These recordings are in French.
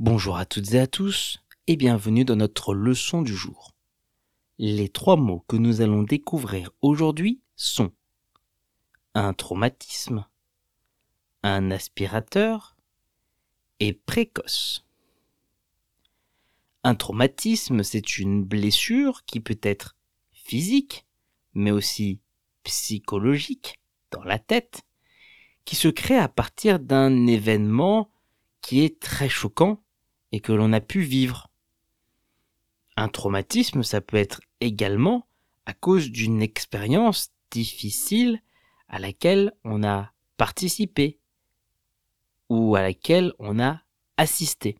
Bonjour à toutes et à tous et bienvenue dans notre leçon du jour. Les trois mots que nous allons découvrir aujourd'hui sont un traumatisme, un aspirateur et précoce. Un traumatisme, c'est une blessure qui peut être physique, mais aussi psychologique dans la tête, qui se crée à partir d'un événement qui est très choquant et que l'on a pu vivre. Un traumatisme, ça peut être également à cause d'une expérience difficile à laquelle on a participé ou à laquelle on a assisté.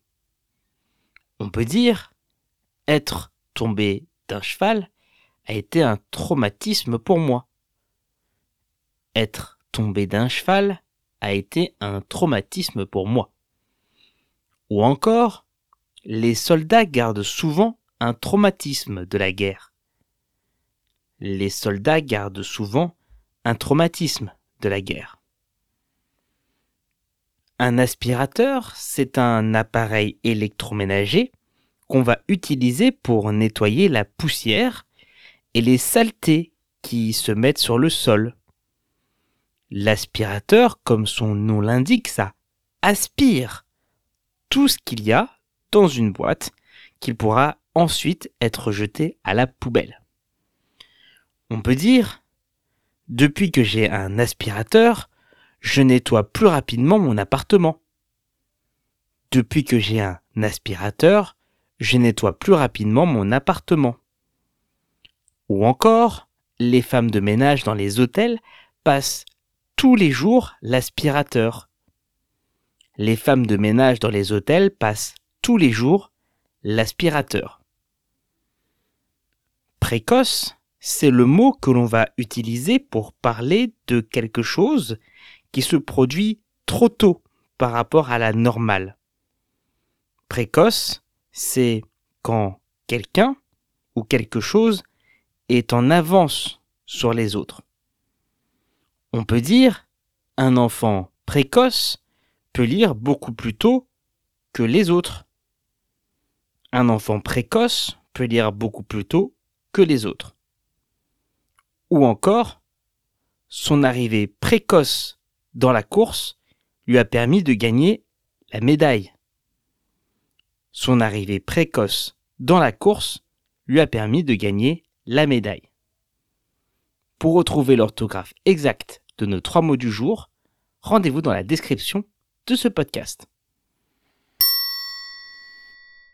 On peut dire être tombé d'un cheval a été un traumatisme pour moi. Être tombé d'un cheval a été un traumatisme pour moi. Ou encore, les soldats gardent souvent un traumatisme de la guerre. Les soldats gardent souvent un traumatisme de la guerre. Un aspirateur, c'est un appareil électroménager qu'on va utiliser pour nettoyer la poussière et les saletés qui se mettent sur le sol. L'aspirateur, comme son nom l'indique, ça aspire tout ce qu'il y a dans une boîte qu'il pourra ensuite être jeté à la poubelle. On peut dire, depuis que j'ai un aspirateur, je nettoie plus rapidement mon appartement. Depuis que j'ai un aspirateur, je nettoie plus rapidement mon appartement. Ou encore, les femmes de ménage dans les hôtels passent tous les jours l'aspirateur les femmes de ménage dans les hôtels passent tous les jours l'aspirateur. Précoce, c'est le mot que l'on va utiliser pour parler de quelque chose qui se produit trop tôt par rapport à la normale. Précoce, c'est quand quelqu'un ou quelque chose est en avance sur les autres. On peut dire un enfant précoce lire beaucoup plus tôt que les autres. Un enfant précoce peut lire beaucoup plus tôt que les autres. Ou encore, son arrivée précoce dans la course lui a permis de gagner la médaille. Son arrivée précoce dans la course lui a permis de gagner la médaille. Pour retrouver l'orthographe exacte de nos trois mots du jour, rendez-vous dans la description de ce podcast.